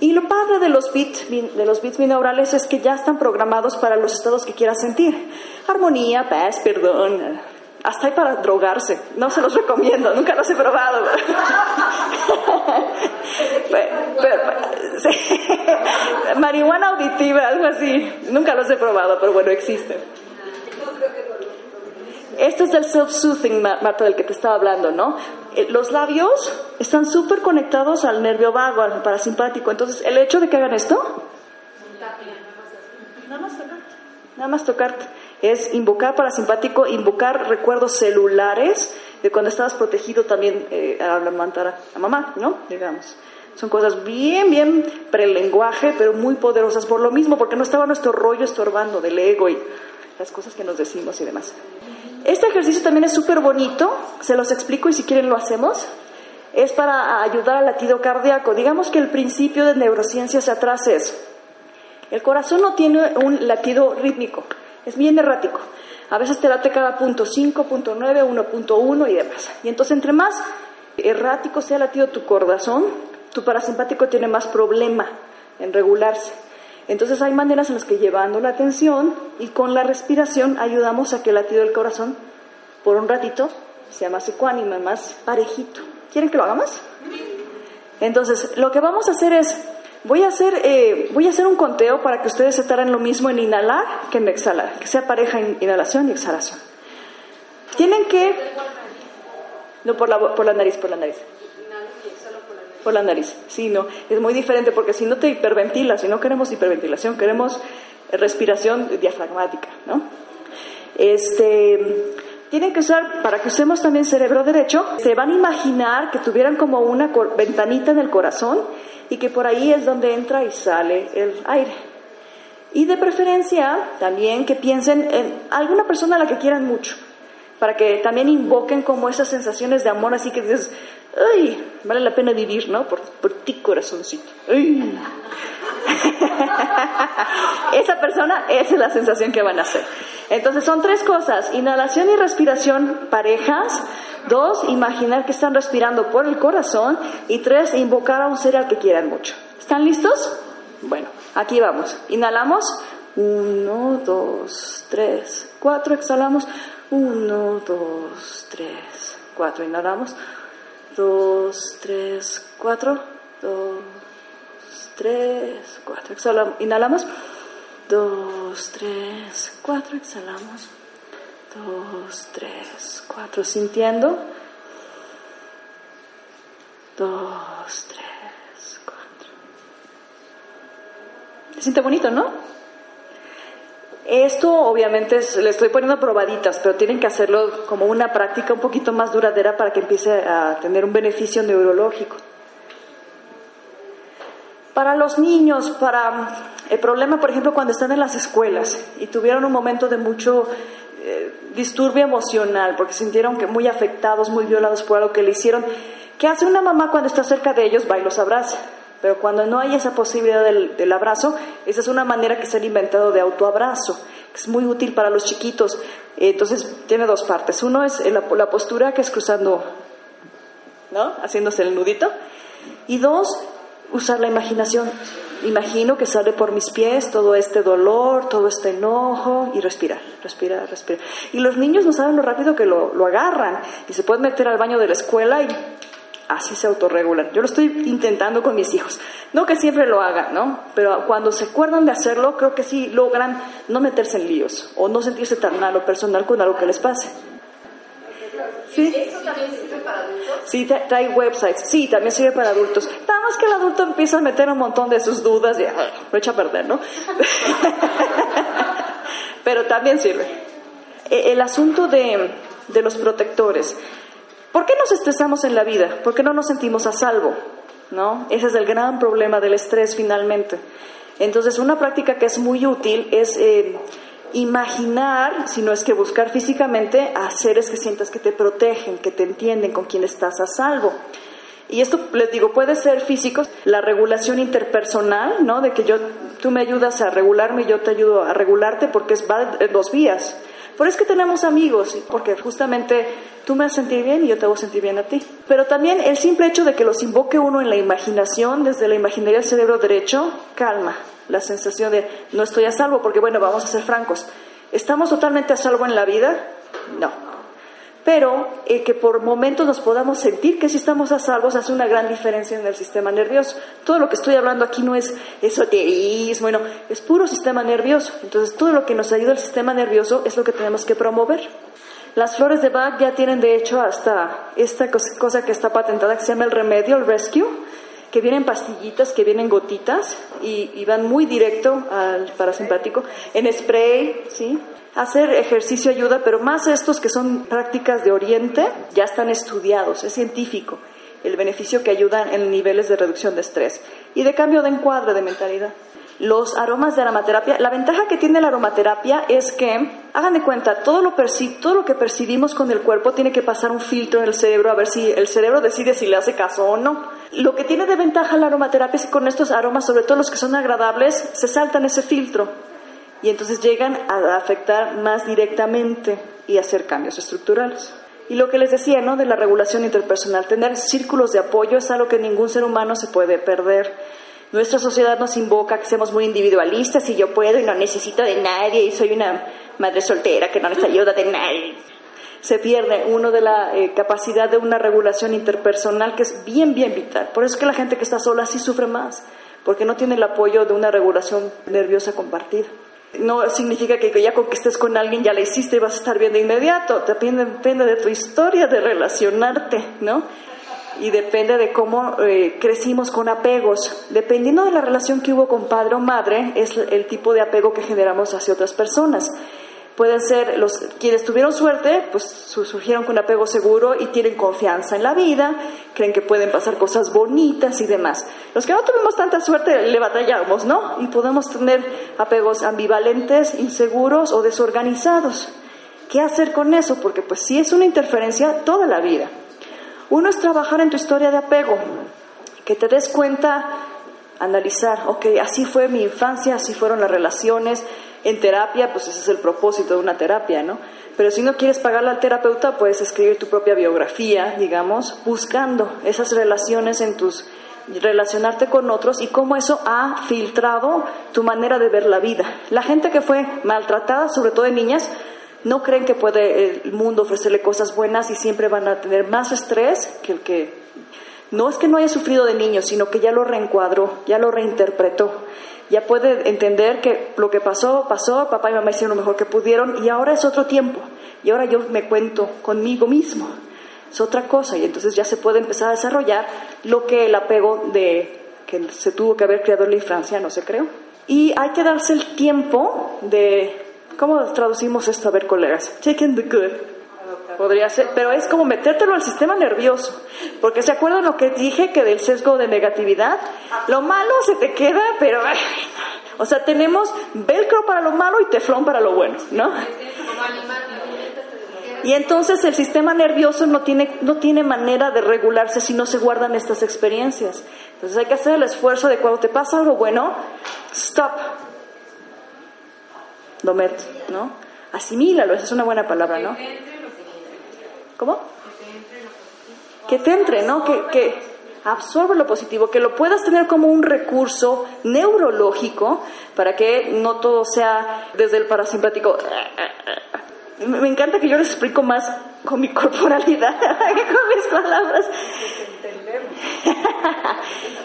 Y lo padre de los bits, de los bits binaurales es que ya están programados para los estados que quieras sentir. Armonía, paz, perdón, hasta hay para drogarse. No se los recomiendo, nunca los he probado. pero, pero, sí. Marihuana auditiva, algo así. Nunca los he probado, pero bueno, existen. Esto es del self-soothing, Marta, del que te estaba hablando, ¿no? Los labios están súper conectados al nervio vago, al parasimpático. Entonces, el hecho de que hagan esto... Nada más tocarte. Nada más tocarte es invocar parasimpático, invocar recuerdos celulares de cuando estabas protegido también eh, a amamantar a mamá, ¿no? Digamos. Son cosas bien, bien prelenguaje, pero muy poderosas por lo mismo, porque no estaba nuestro rollo estorbando del ego y las cosas que nos decimos y demás. Este ejercicio también es súper bonito, se los explico y si quieren lo hacemos. Es para ayudar al latido cardíaco. Digamos que el principio de neurociencias atrás es, el corazón no tiene un latido rítmico, es bien errático. A veces te late cada punto 5.9, 1.1 y demás. Y entonces entre más errático sea latido tu corazón, tu parasimpático tiene más problema en regularse. Entonces hay maneras en las que llevando la atención y con la respiración ayudamos a que el latido del corazón por un ratito, sea más ecuánime, más parejito. ¿Quieren que lo hagamos? Entonces, lo que vamos a hacer es, voy a hacer, eh, voy a hacer un conteo para que ustedes se tarden lo mismo en inhalar que en exhalar, que sea pareja en inhalación y exhalación. Tienen que... No, por la, por la nariz, por la nariz. Por la nariz, sí, no, es muy diferente porque si no te hiperventilas, si no queremos hiperventilación, queremos respiración diafragmática, ¿no? Este, tienen que usar, para que usemos también cerebro derecho, se van a imaginar que tuvieran como una ventanita en el corazón y que por ahí es donde entra y sale el aire. Y de preferencia también que piensen en alguna persona a la que quieran mucho, para que también invoquen como esas sensaciones de amor, así que dices, ¡ay! Vale la pena vivir, ¿no? Por, por ti, corazoncito. ¡Ay! Esa persona, esa es la sensación que van a hacer. Entonces son tres cosas, inhalación y respiración parejas, dos, imaginar que están respirando por el corazón y tres, invocar a un ser al que quieran mucho. ¿Están listos? Bueno, aquí vamos. Inhalamos, uno, dos, tres, cuatro, exhalamos, uno, dos, tres, cuatro, inhalamos, dos, tres, cuatro, dos, tres, cuatro, exhalamos, inhalamos, dos, tres, cuatro, exhalamos, dos, tres, cuatro, sintiendo, dos, tres, cuatro. Se siente bonito, ¿no? Esto obviamente le estoy poniendo probaditas, pero tienen que hacerlo como una práctica un poquito más duradera para que empiece a tener un beneficio neurológico. Para los niños, para el problema, por ejemplo, cuando están en las escuelas y tuvieron un momento de mucho eh, disturbio emocional, porque sintieron que muy afectados, muy violados por algo que le hicieron, ¿qué hace una mamá cuando está cerca de ellos? Va y los abraza. Pero cuando no hay esa posibilidad del, abrazo, esa es una manera que se ha inventado de autoabrazo, que es muy útil para los chiquitos. Entonces, tiene dos partes. Uno es la, la postura, que es cruzando, ¿no? Haciéndose el nudito. Y dos, usar la imaginación. Imagino que sale por mis pies todo este dolor, todo este enojo y respirar, respirar, respirar. Y los niños no saben lo rápido que lo, lo agarran y se pueden meter al baño de la escuela y así se autorregulan. Yo lo estoy intentando con mis hijos. No que siempre lo hagan, ¿no? Pero cuando se acuerdan de hacerlo, creo que sí logran no meterse en líos o no sentirse tan mal o personal con algo que les pase. ¿Sí? ¿Eso también sirve para adultos? Sí, trae websites. Sí, también sirve para adultos. Nada más que el adulto empieza a meter un montón de sus dudas y lo echa a perder, ¿no? Pero también sirve. E, el asunto de, de los protectores. ¿Por qué nos estresamos en la vida? ¿Por qué no nos sentimos a salvo? ¿No? Ese es el gran problema del estrés finalmente. Entonces, una práctica que es muy útil es eh, imaginar, si no es que buscar físicamente, a seres que sientas que te protegen, que te entienden, con quien estás a salvo. Y esto, les digo, puede ser físico, la regulación interpersonal, ¿no? De que yo, tú me ayudas a regularme y yo te ayudo a regularte porque es, va en dos vías. Por eso es que tenemos amigos, porque justamente tú me vas a sentir bien y yo te a sentir bien a ti. Pero también el simple hecho de que los invoque uno en la imaginación, desde la imaginería del cerebro derecho, calma, la sensación de no estoy a salvo, porque bueno, vamos a ser francos, ¿estamos totalmente a salvo en la vida? No. Pero el que por momentos nos podamos sentir que sí estamos a salvo hace una gran diferencia en el sistema nervioso. Todo lo que estoy hablando aquí no es esoterismo, no, es puro sistema nervioso. Entonces todo lo que nos ayuda al sistema nervioso es lo que tenemos que promover. Las flores de Bach ya tienen de hecho hasta esta cosa que está patentada que se llama el remedio, el rescue, que vienen pastillitas, que vienen gotitas y, van muy directo al parasimpático, en spray, ¿sí? Hacer ejercicio ayuda, pero más estos que son prácticas de Oriente ya están estudiados, es científico el beneficio que ayudan en niveles de reducción de estrés y de cambio de encuadre de mentalidad los aromas de aromaterapia, la ventaja que tiene la aromaterapia es que, hagan de cuenta, todo lo, todo lo que percibimos con el cuerpo tiene que pasar un filtro en el cerebro a ver si el cerebro decide si le hace caso o no. Lo que tiene de ventaja la aromaterapia es que con estos aromas, sobre todo los que son agradables, se saltan ese filtro y entonces llegan a afectar más directamente y hacer cambios estructurales. Y lo que les decía, ¿no? De la regulación interpersonal, tener círculos de apoyo es algo que ningún ser humano se puede perder nuestra sociedad nos invoca que seamos muy individualistas y yo puedo y no necesito de nadie y soy una madre soltera que no necesita ayuda de nadie. se pierde uno de la eh, capacidad de una regulación interpersonal que es bien, bien vital. Por eso es que la gente que está sola sí sufre más, porque no tiene el apoyo de una regulación nerviosa compartida. No significa que ya con que estés con alguien ya la hiciste y vas a estar bien de inmediato. Depende, depende de tu historia de relacionarte, ¿no? Y depende de cómo eh, crecimos con apegos. Dependiendo de la relación que hubo con padre o madre, es el tipo de apego que generamos hacia otras personas. Pueden ser los quienes tuvieron suerte, pues surgieron con apego seguro y tienen confianza en la vida, creen que pueden pasar cosas bonitas y demás. Los que no tuvimos tanta suerte le batallamos, ¿no? Y podemos tener apegos ambivalentes, inseguros o desorganizados. ¿Qué hacer con eso? Porque pues sí es una interferencia toda la vida. Uno es trabajar en tu historia de apego, que te des cuenta, analizar, ok, así fue mi infancia, así fueron las relaciones, en terapia, pues ese es el propósito de una terapia, ¿no? Pero si no quieres pagarle al terapeuta, puedes escribir tu propia biografía, digamos, buscando esas relaciones en tus relacionarte con otros y cómo eso ha filtrado tu manera de ver la vida. La gente que fue maltratada, sobre todo de niñas, no creen que puede el mundo ofrecerle cosas buenas y siempre van a tener más estrés que el que no es que no haya sufrido de niño, sino que ya lo reencuadró, ya lo reinterpretó ya puede entender que lo que pasó, pasó, papá y mamá hicieron lo mejor que pudieron y ahora es otro tiempo. Y ahora yo me cuento conmigo mismo. Es otra cosa y entonces ya se puede empezar a desarrollar lo que el apego de que se tuvo que haber creado en la infancia no se creó. Y hay que darse el tiempo de, ¿cómo traducimos esto? A ver, colegas, taking the good. Podría ser, pero es como metértelo al sistema nervioso. Porque se acuerdan lo que dije que del sesgo de negatividad, lo malo se te queda, pero o sea, tenemos velcro para lo malo y teflón para lo bueno, ¿no? Y entonces el sistema nervioso no tiene, no tiene manera de regularse si no se guardan estas experiencias. Entonces hay que hacer el esfuerzo de cuando te pasa algo bueno, stop. Domet, ¿no? Asimílalo, esa es una buena palabra, ¿no? ¿Cómo? Que te entre, ¿no? Que, que absorbe lo positivo, que lo puedas tener como un recurso neurológico para que no todo sea desde el parasimpático. Me encanta que yo les explico más con mi corporalidad que con mis palabras.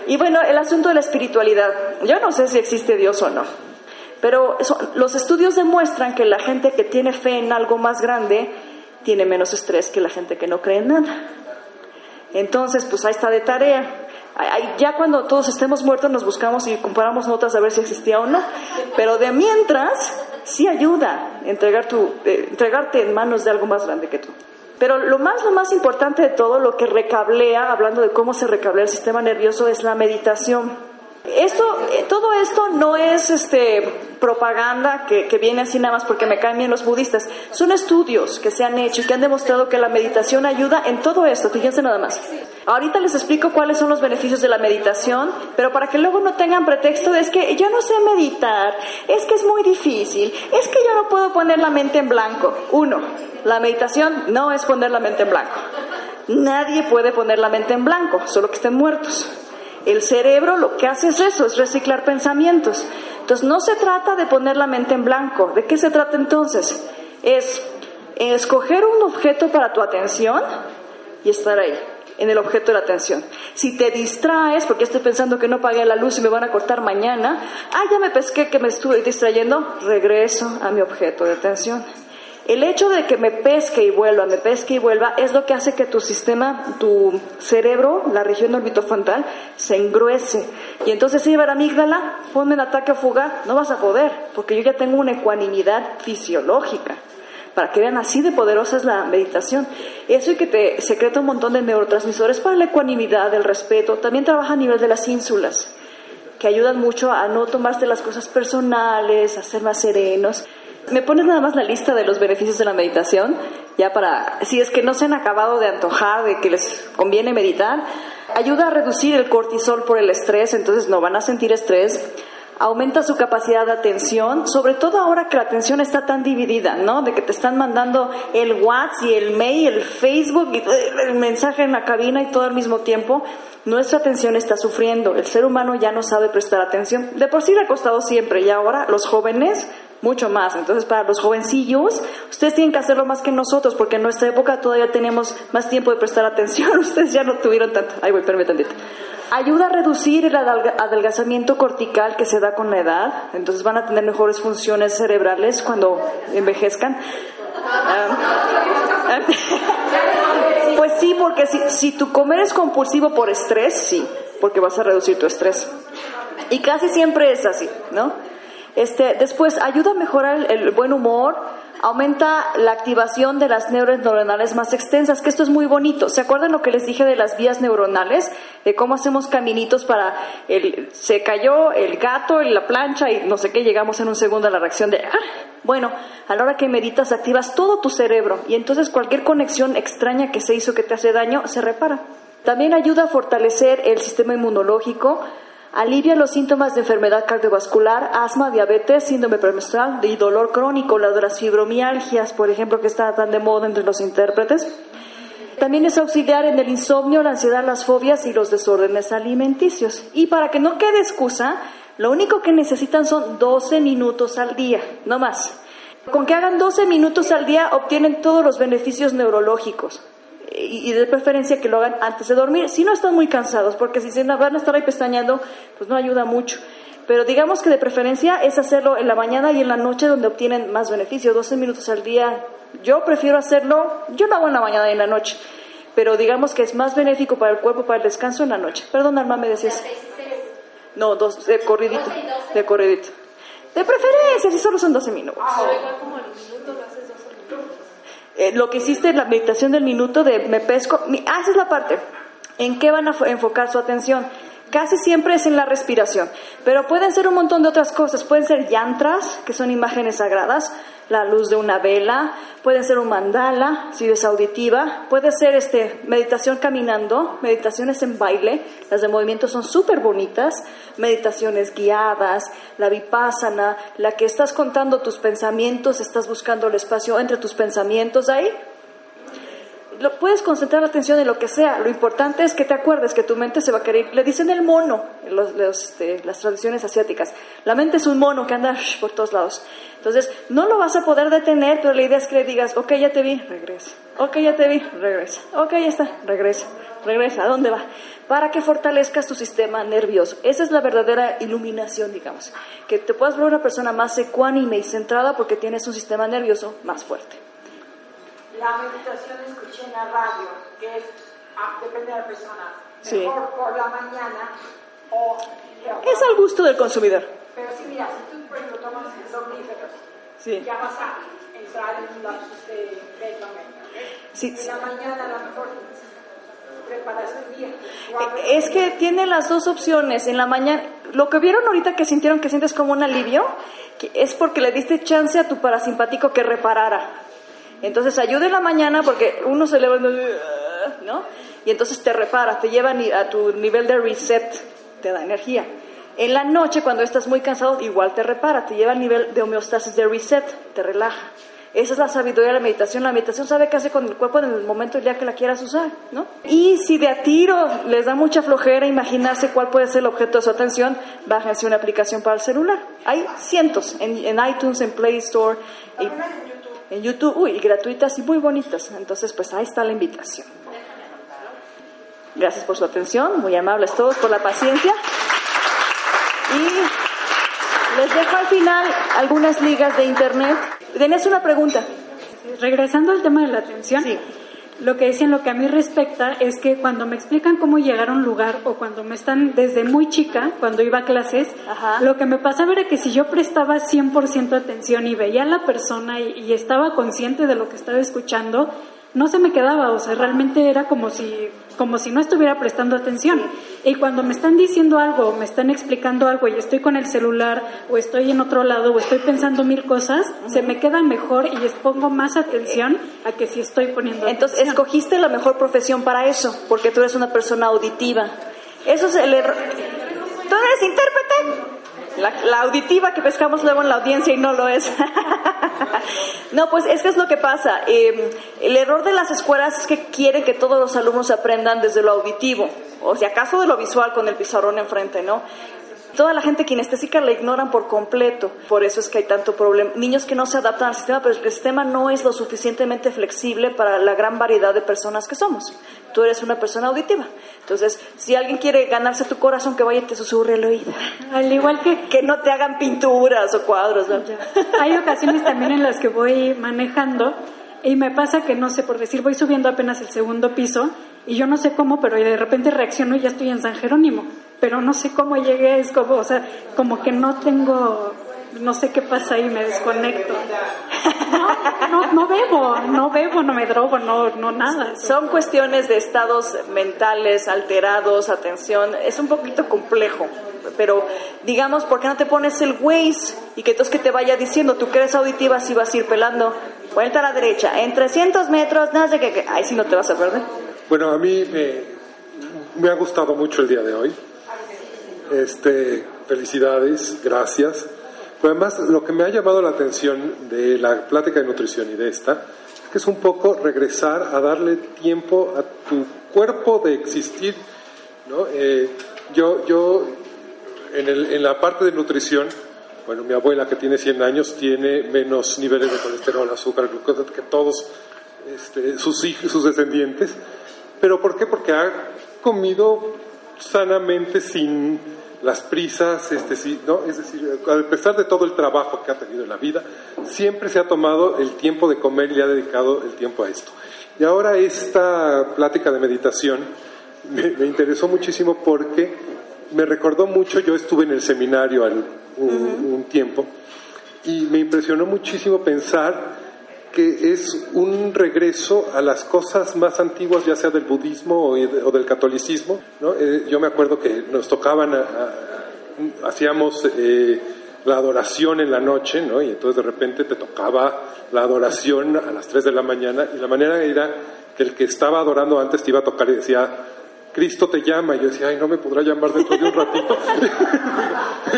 y bueno, el asunto de la espiritualidad. Yo no sé si existe Dios o no, pero los estudios demuestran que la gente que tiene fe en algo más grande tiene menos estrés que la gente que no cree en nada. Entonces, pues ahí está de tarea. Ya cuando todos estemos muertos nos buscamos y comparamos notas a ver si existía o no. Pero de mientras, sí ayuda entregar tu, eh, entregarte en manos de algo más grande que tú. Pero lo más, lo más importante de todo, lo que recablea, hablando de cómo se recablea el sistema nervioso, es la meditación. Esto, eh, todo esto no es este, propaganda que, que, viene así nada más porque me caen bien los budistas. Son estudios que se han hecho y que han demostrado que la meditación ayuda en todo esto. Fíjense nada más. Ahorita les explico cuáles son los beneficios de la meditación, pero para que luego no tengan pretexto de es que yo no sé meditar, es que es muy difícil, es que yo no puedo poner la mente en blanco. Uno, la meditación no es poner la mente en blanco. Nadie puede poner la mente en blanco, solo que estén muertos. El cerebro lo que hace es eso, es reciclar pensamientos. Entonces no se trata de poner la mente en blanco. ¿De qué se trata entonces? Es escoger un objeto para tu atención y estar ahí, en el objeto de la atención. Si te distraes, porque estoy pensando que no pagué la luz y me van a cortar mañana, ah, ya me pesqué que me estuve distrayendo, regreso a mi objeto de atención. El hecho de que me pesque y vuelva, me pesque y vuelva, es lo que hace que tu sistema, tu cerebro, la región orbitofrontal, se engruese. Y entonces si la amígdala, ponme en ataque o fuga, no vas a poder, porque yo ya tengo una ecuanimidad fisiológica. Para que vean así de poderosa es la meditación. Eso y que te secreta un montón de neurotransmisores para la ecuanimidad, el respeto. También trabaja a nivel de las ínsulas, que ayudan mucho a no tomarse las cosas personales, a ser más serenos. ¿Me pones nada más la lista de los beneficios de la meditación? Ya para, si es que no se han acabado de antojar de que les conviene meditar, ayuda a reducir el cortisol por el estrés, entonces no van a sentir estrés. Aumenta su capacidad de atención, sobre todo ahora que la atención está tan dividida, ¿no? De que te están mandando el WhatsApp y el mail, el Facebook y el mensaje en la cabina y todo al mismo tiempo. Nuestra atención está sufriendo. El ser humano ya no sabe prestar atención. De por sí le ha costado siempre y ahora los jóvenes mucho más. Entonces, para los jovencillos, ustedes tienen que hacerlo más que nosotros, porque en nuestra época todavía tenemos más tiempo de prestar atención. Ustedes ya no tuvieron tanto. Ay, voy, espérame. Ayuda a reducir el adelgazamiento cortical que se da con la edad. Entonces, van a tener mejores funciones cerebrales cuando envejezcan. Ah, pues sí, porque si, si tu comer es compulsivo por estrés, sí, porque vas a reducir tu estrés. Y casi siempre es así, ¿no? Este, después, ayuda a mejorar el, buen humor, aumenta la activación de las neuronas neuronales más extensas, que esto es muy bonito. ¿Se acuerdan lo que les dije de las vías neuronales? De cómo hacemos caminitos para el, se cayó el gato en la plancha y no sé qué, llegamos en un segundo a la reacción de, ah, bueno, a la hora que meditas activas todo tu cerebro y entonces cualquier conexión extraña que se hizo que te hace daño se repara. También ayuda a fortalecer el sistema inmunológico, Alivia los síntomas de enfermedad cardiovascular, asma, diabetes, síndrome premenstrual y dolor crónico, la de las fibromialgias, por ejemplo, que está tan de moda entre los intérpretes. También es auxiliar en el insomnio, la ansiedad, las fobias y los desórdenes alimenticios. Y para que no quede excusa, lo único que necesitan son 12 minutos al día, no más. Con que hagan 12 minutos al día obtienen todos los beneficios neurológicos y de preferencia que lo hagan antes de dormir, si no están muy cansados, porque si se van a estar ahí pestañando, pues no ayuda mucho. Pero digamos que de preferencia es hacerlo en la mañana y en la noche donde obtienen más beneficio, 12 minutos al día. Yo prefiero hacerlo, yo lo hago en la mañana y en la noche, pero digamos que es más benéfico para el cuerpo, para el descanso en la noche. Perdón, Arma, me decías. No, dos, de corridito, de corridito. De preferencia, si solo son 12 minutos. Eh, lo que hiciste en la meditación del minuto de me pesco, ah, esa es la parte. ¿En qué van a enfocar su atención? Casi siempre es en la respiración, pero pueden ser un montón de otras cosas. Pueden ser yantras, que son imágenes sagradas, la luz de una vela, pueden ser un mandala, si es auditiva, puede ser este, meditación caminando, meditaciones en baile, las de movimiento son súper bonitas, meditaciones guiadas, la vipassana, la que estás contando tus pensamientos, estás buscando el espacio entre tus pensamientos ahí, lo, puedes concentrar la atención en lo que sea. Lo importante es que te acuerdes que tu mente se va a querer. Le dicen el mono en los, este, las tradiciones asiáticas. La mente es un mono que anda por todos lados. Entonces, no lo vas a poder detener, pero la idea es que le digas, ok, ya te vi, regresa. Ok, ya te vi, regresa. Ok, ya está, regresa. Regresa. ¿A dónde va? Para que fortalezcas tu sistema nervioso. Esa es la verdadera iluminación, digamos. Que te puedas ver una persona más ecuánime y centrada porque tienes un sistema nervioso más fuerte. La meditación escuché en la radio, que es, ah, depende de la persona, mejor por la mañana o... Es al gusto del consumidor. Pero sí, mira, si tú, por ejemplo, tomas somníferos, sí. ya vas a entrar en un lapsus de beta sí. En la mañana a lo mejor día. Eh, es que tiene las dos opciones. En la mañana, lo que vieron ahorita que sintieron que sientes como un alivio, que es porque le diste chance a tu parasimpático que reparara. Entonces ayuda en la mañana porque uno se levanta, ¿no? Y entonces te repara, te lleva a tu nivel de reset, te da energía. En la noche, cuando estás muy cansado, igual te repara, te lleva al nivel de homeostasis de reset, te relaja. Esa es la sabiduría de la meditación. La meditación sabe qué hace con el cuerpo en el momento el día que la quieras usar, ¿no? Y si de a tiro les da mucha flojera imaginarse cuál puede ser el objeto de su atención, bájense una aplicación para el celular. Hay cientos en, iTunes, en Play Store en YouTube, uy, gratuitas y muy bonitas. Entonces, pues ahí está la invitación. Gracias por su atención, muy amables todos por la paciencia. Y les dejo al final algunas ligas de internet. Denles una pregunta. Regresando al tema de la atención, sí lo que dicen, lo que a mí respecta es que cuando me explican cómo llegar a un lugar o cuando me están desde muy chica, cuando iba a clases, lo que me pasaba era que si yo prestaba 100% atención y veía a la persona y, estaba consciente de lo que estaba escuchando, no se me quedaba, o sea, realmente era como si, como si no estuviera prestando atención. Y cuando me están diciendo algo, me están explicando algo y estoy con el celular o estoy en otro lado o estoy pensando mil cosas, se me queda mejor y les pongo más atención a que si estoy poniendo Entonces, escogiste la mejor profesión para eso, porque tú eres una persona auditiva. Eso es el error. ¿Tú eres intérprete? La, auditiva que pescamos luego en la audiencia y no lo es. no, pues es que es lo que pasa. Em, el error de las escuelas es que quieren que todos los alumnos aprendan desde lo auditivo, o si acaso de lo visual con el pizarrón enfrente, ¿no? Toda la gente kinestésica la ignoran por completo. Por eso es que hay tanto problema. Niños que no se adaptan al sistema, pero el sistema no es lo suficientemente flexible para la gran variedad de personas que somos. Tú eres una persona auditiva. Entonces, si alguien quiere ganarse tu corazón, que vaya y te susurre el oído. Al igual que... Que no te hagan pinturas o cuadros. Hay ocasiones también en las que voy manejando y me pasa que, no sé, por decir, voy subiendo apenas el segundo piso y yo no sé cómo, pero de repente reacciono y ya estoy en San Jerónimo. Pero no sé cómo llegué, es como, o sea, como que no tengo, no sé qué pasa ahí, me desconecto. No, no, no bebo, no bebo, no me drogo, no, no nada. Son cuestiones de estados mentales alterados, atención, es un poquito complejo pero digamos, ¿por qué no te pones el Waze y que entonces que te vaya diciendo, tú que eres auditiva, si vas a ir pelando, vuelta a la derecha, en 300 metros, no sé qué, ahí sí no te vas a perder. Bueno, a mí me, ha gustado mucho el día de hoy. Este, felicidades, gracias. Pero además, lo que me ha llamado la atención de la plática de nutrición y de esta, es que es un poco regresar a darle tiempo a tu cuerpo de existir. ¿no? Eh, yo, yo en, la parte de nutrición, bueno, mi abuela que tiene 100 años tiene menos niveles de colesterol, azúcar, glucosa que todos este, sus, hijos, sus descendientes. ¿Pero por qué? Porque ha comido sanamente sin las prisas, este, sí, ¿no? es decir, a pesar de todo el trabajo que ha tenido en la vida, siempre se ha tomado el tiempo de comer y le ha dedicado el tiempo a esto. Y ahora esta plática de meditación me interesó muchísimo porque me recordó mucho, yo estuve en el seminario un, tiempo y me impresionó muchísimo pensar que es un regreso a las cosas más antiguas, ya sea del budismo o, del catolicismo. ¿no? Eh, yo me acuerdo que nos tocaban, hacíamos eh, la adoración en la noche, ¿no? y entonces de repente te tocaba la adoración a las 3 de la mañana, y la manera era que el que estaba adorando antes te iba a tocar y decía, Cristo te llama. Y yo decía, ay, no me podrá llamar dentro de un ratito.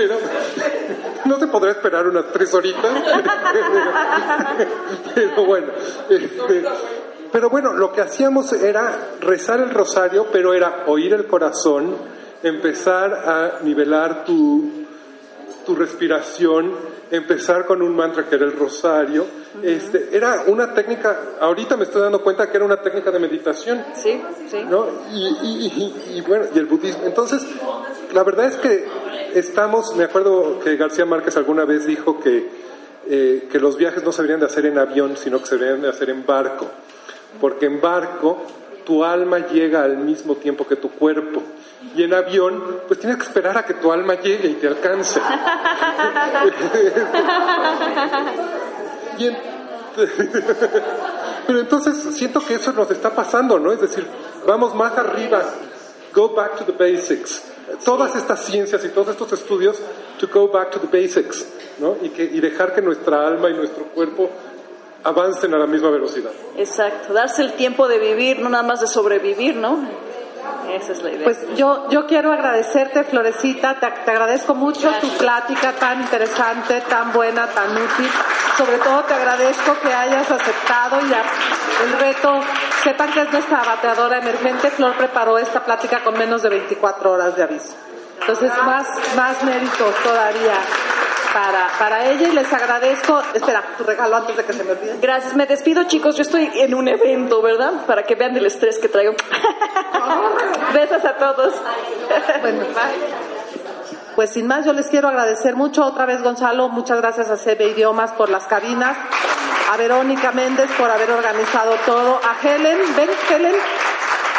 no te podrá esperar unas tres horitas. pero bueno. Este, pero bueno, lo que hacíamos era rezar el rosario, pero era oír el corazón, empezar a nivelar tu, tu respiración, empezar con un mantra que era el rosario. Este, era una técnica, ahorita me estoy dando cuenta que era una técnica de meditación. Sí, sí. ¿no? Y, bueno, y el budismo. Entonces, la verdad es que estamos, me acuerdo que García Márquez alguna vez dijo que, eh, que los viajes no se deberían de hacer en avión, sino que se deberían de hacer en barco. Porque en barco tu alma llega al mismo tiempo que tu cuerpo. Y en avión, pues tienes que esperar a que tu alma llegue y te alcance. Pero entonces siento que eso nos está pasando, ¿no? Es decir, vamos más arriba, go back to the basics. Todas estas ciencias y todos estos estudios, to go back to the basics, ¿no? Y, que, y dejar que nuestra alma y nuestro cuerpo avancen a la misma velocidad. Exacto, darse el tiempo de vivir, no nada más de sobrevivir, ¿no? Esa es la idea. Pues yo, yo quiero agradecerte, Florecita, te, agradezco mucho tu plática tan interesante, tan buena, tan útil. Sobre todo te agradezco que hayas aceptado y el reto, sepan que es nuestra bateadora emergente, Flor preparó esta plática con menos de 24 horas de aviso. Entonces, más, más méritos todavía para, para ella y les agradezco. Espera, tu regalo antes de que se me olvide. Gracias, me despido chicos, yo estoy en un evento, ¿verdad? Para que vean el estrés que traigo. Besos a todos. bueno, Pues sin más, yo les quiero agradecer mucho otra vez, Gonzalo. Muchas gracias a CB Idiomas por las cabinas, a Verónica Méndez por haber organizado todo, a Helen, ven Helen,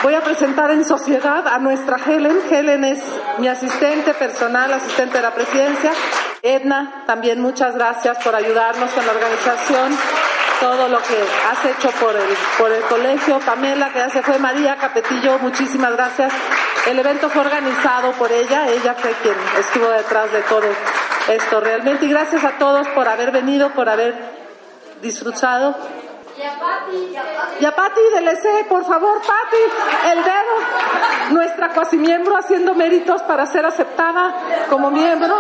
Voy a presentar en sociedad a nuestra Helen. Helen es mi asistente personal, asistente de la presidencia. Edna, también muchas gracias por ayudarnos con la organización, todo lo que has hecho por el, por el colegio. Pamela, que ya se fue, María Capetillo, muchísimas gracias. El evento fue organizado por ella, ella fue quien estuvo detrás de todo esto realmente. Y gracias a todos por haber venido, por haber disfrutado. Y a Pati del EC, por favor, Pati, el dedo. Nuestra cuasi miembro haciendo méritos para ser aceptada como miembro.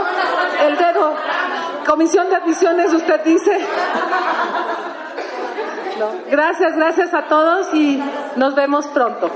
El dedo. Comisión de admisiones, usted dice. Gracias, gracias a todos y nos vemos pronto.